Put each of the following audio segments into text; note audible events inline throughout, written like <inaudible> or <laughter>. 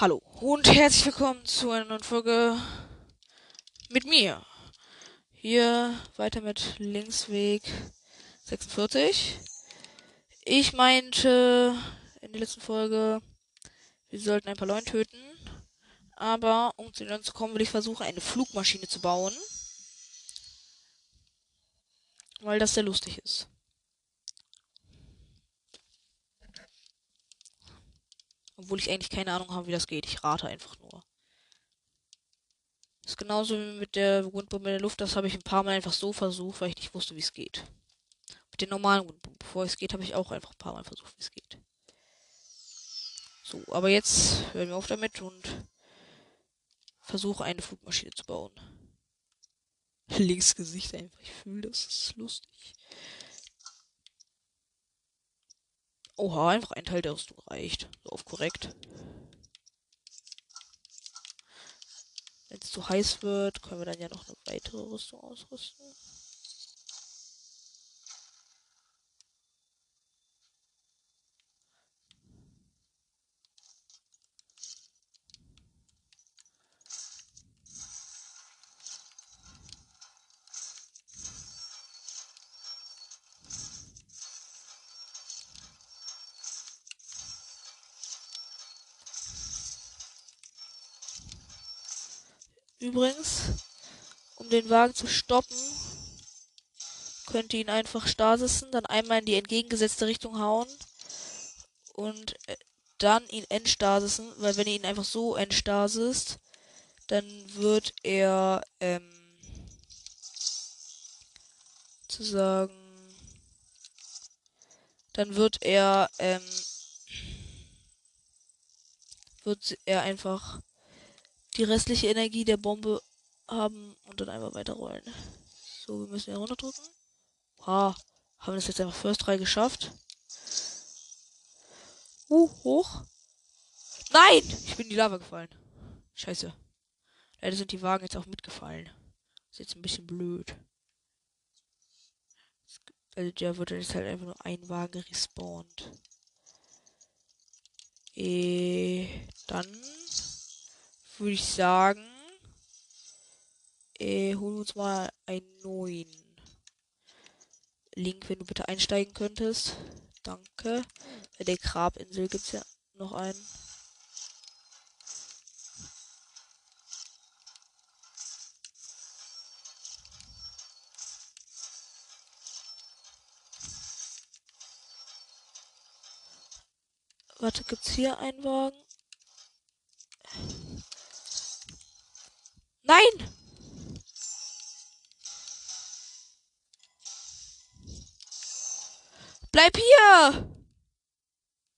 Hallo und herzlich willkommen zu einer neuen Folge mit mir. Hier weiter mit Linksweg 46. Ich meinte in der letzten Folge, wir sollten ein paar Leute töten. Aber um zu ihnen zu kommen, will ich versuchen, eine Flugmaschine zu bauen. Weil das sehr lustig ist. Obwohl ich eigentlich keine Ahnung habe, wie das geht. Ich rate einfach nur. Das ist genauso wie mit der Wundbombe in der Luft. Das habe ich ein paar Mal einfach so versucht, weil ich nicht wusste, wie es geht. Mit den normalen Wundbomben, bevor es geht, habe ich auch einfach ein paar Mal versucht, wie es geht. So, aber jetzt hören wir auf damit und versuche eine Flugmaschine zu bauen. <laughs> Links Gesicht einfach. Ich fühle, das ist lustig. Oha, einfach ein Teil der Rüstung reicht. So auf korrekt. Wenn es zu heiß wird, können wir dann ja noch eine weitere Rüstung ausrüsten. Übrigens, um den Wagen zu stoppen, könnt ihr ihn einfach stasissen, dann einmal in die entgegengesetzte Richtung hauen und äh, dann ihn entstasisen, weil wenn ihr ihn einfach so entstasist, dann wird er ähm, zu sagen, dann wird er ähm, wird er einfach die restliche Energie der Bombe haben und dann einmal weiterrollen. So, wir müssen hier runterdrücken. Ah, haben wir das jetzt einfach First 3 geschafft. Uh, hoch. Nein! Ich bin in die Lava gefallen. Scheiße. Leider sind die Wagen jetzt auch mitgefallen. ist jetzt ein bisschen blöd. Also der wird jetzt halt einfach nur ein Wagen respawnt. Eh, dann würde ich sagen, äh, holen uns mal einen neuen. Link, wenn du bitte einsteigen könntest. Danke. Bei der Grabinsel gibt es ja noch einen. Warte, gibt's hier einen Wagen? Nein! Bleib hier!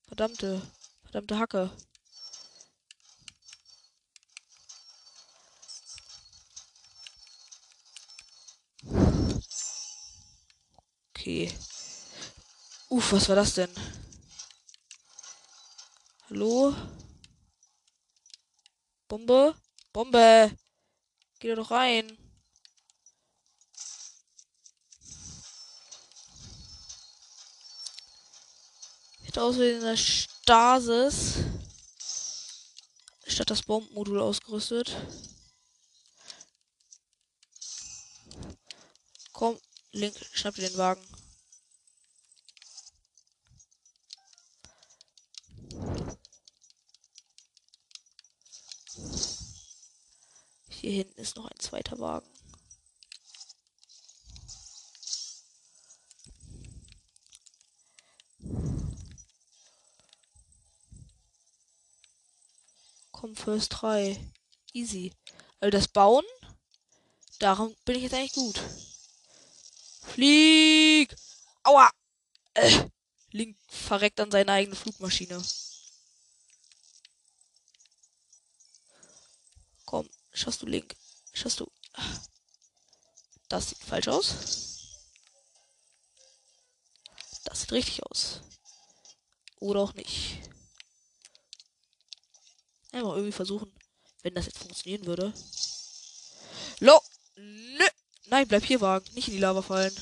Verdammte, verdammte Hacke. Okay. Uff, was war das denn? Hallo? Bombe? Bombe! Geh doch rein. Ich hätte in der Stasis statt das Bombenmodul ausgerüstet. Komm, Link, schnapp dir den Wagen. Hier hinten ist noch ein zweiter Wagen. Komm, First 3. Easy. Also das Bauen, darum bin ich jetzt eigentlich gut. Flieg! Aua! Äh, Link verreckt an seine eigene Flugmaschine. Komm, schaffst du Link? Schaffst du? Das sieht falsch aus. Das sieht richtig aus. Oder auch nicht. Einfach irgendwie versuchen, wenn das jetzt funktionieren würde. Lo! Nö! Nein, bleib hier, Wagen. Nicht in die Lava fallen.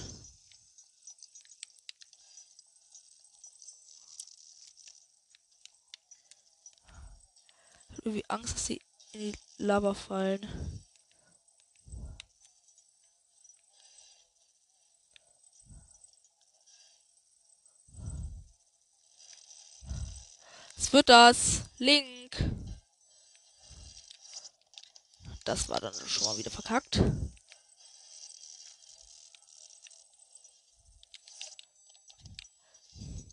irgendwie Angst, dass sie in die Lava fallen. Es wird das. Link. Das war dann schon mal wieder verkackt.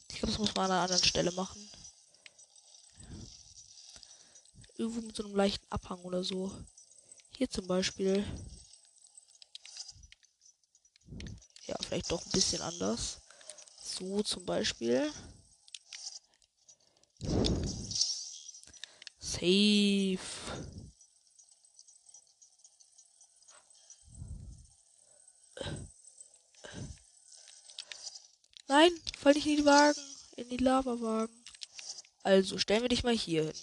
Ich glaube, das muss man an einer anderen Stelle machen. Irgendwo mit so einem leichten Abhang oder so. Hier zum Beispiel. Ja, vielleicht doch ein bisschen anders. So zum Beispiel. Safe. Nein, fall nicht in die Wagen, in die Lava-Wagen. Also, stellen wir dich mal hier hin.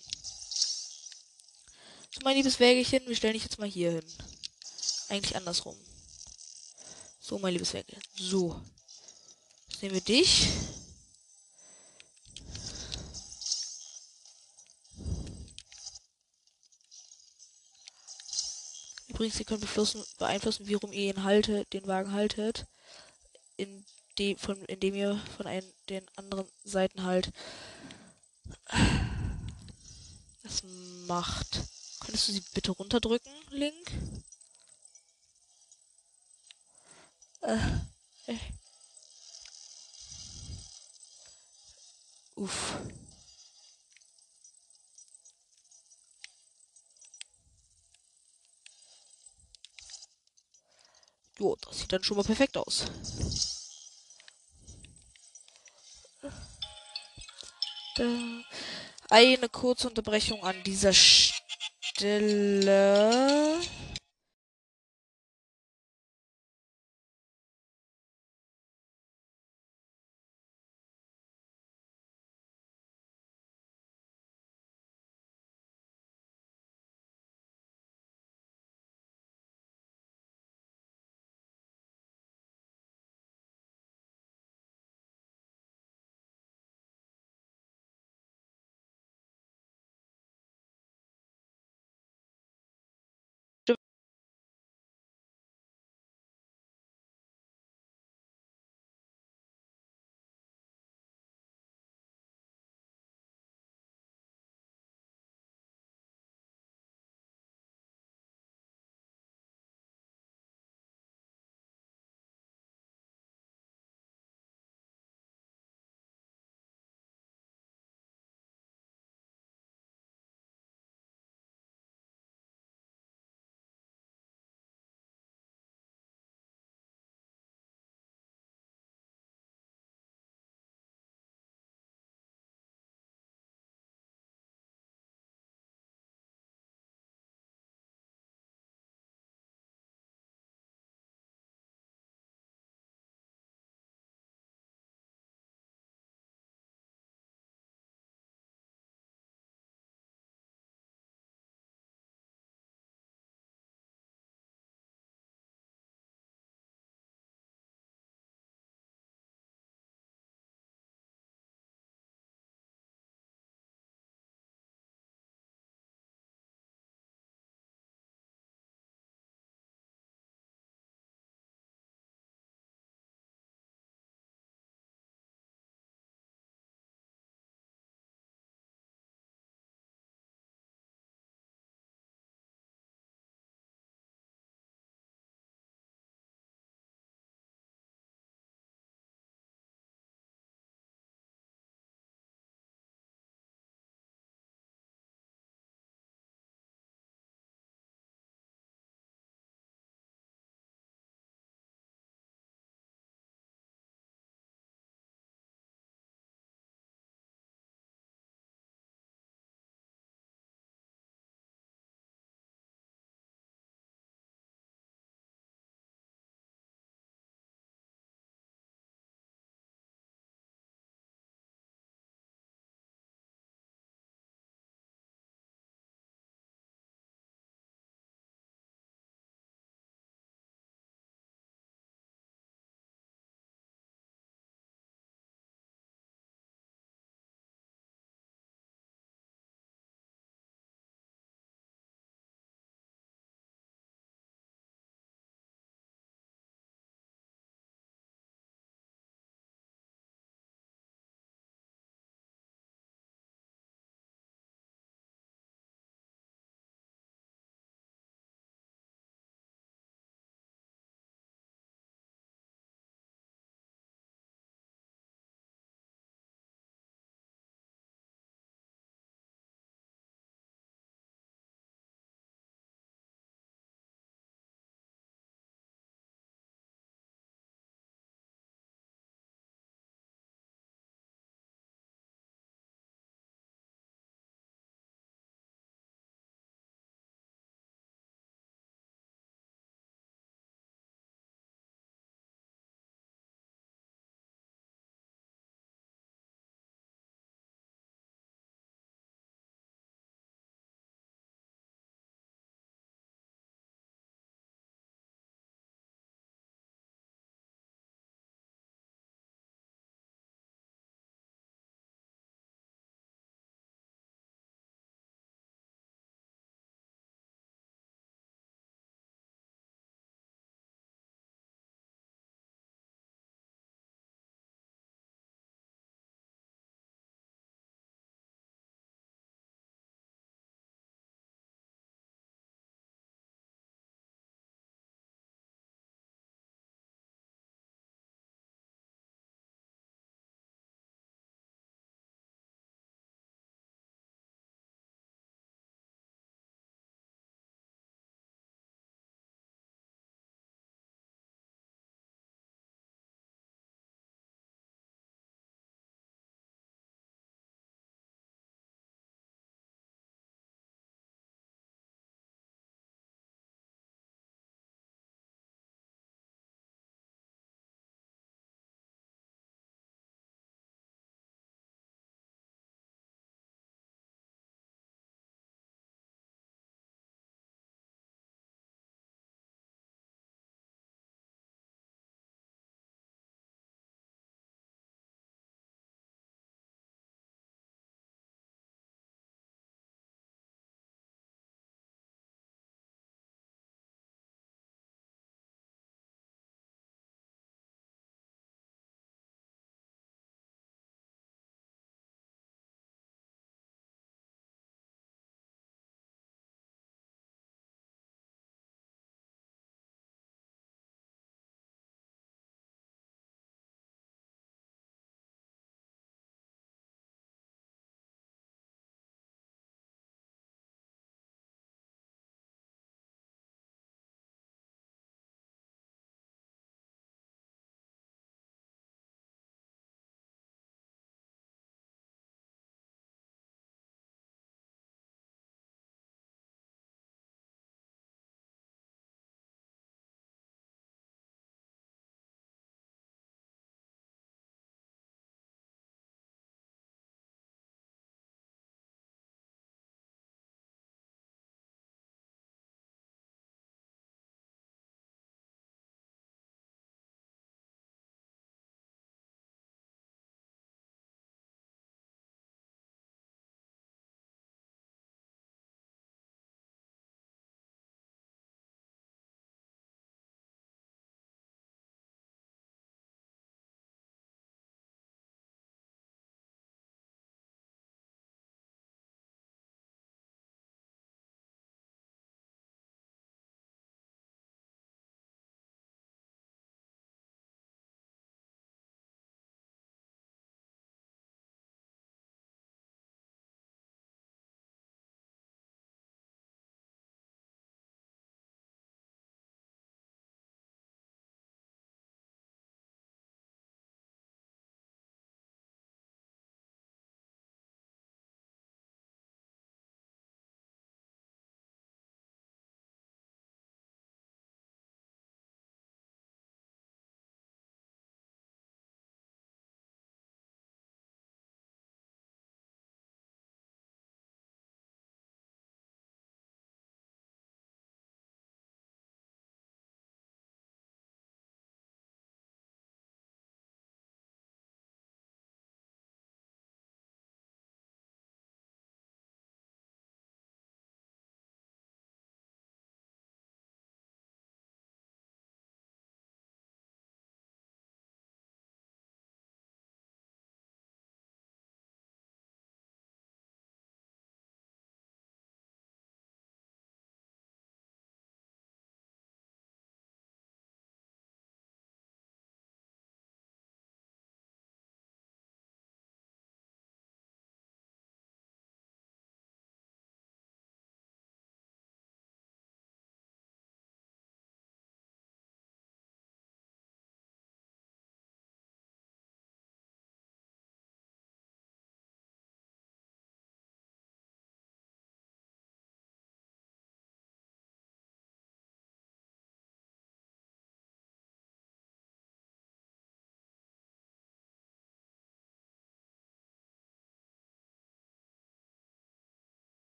Mein liebes Wägelchen, wir stellen dich jetzt mal hier hin. Eigentlich andersrum. So, mein liebes Wägelchen. So. Jetzt nehmen wir dich. Übrigens, ihr könnt beeinflussen, wie rum ihr ihn haltet, den Wagen haltet. In die, von, indem ihr von einen, den anderen Seiten halt das macht. Könntest du sie bitte runterdrücken, Link? Äh, äh. Uff. Jo, das sieht dann schon mal perfekt aus. Eine kurze Unterbrechung an dieser Stelle. Stille. Uh,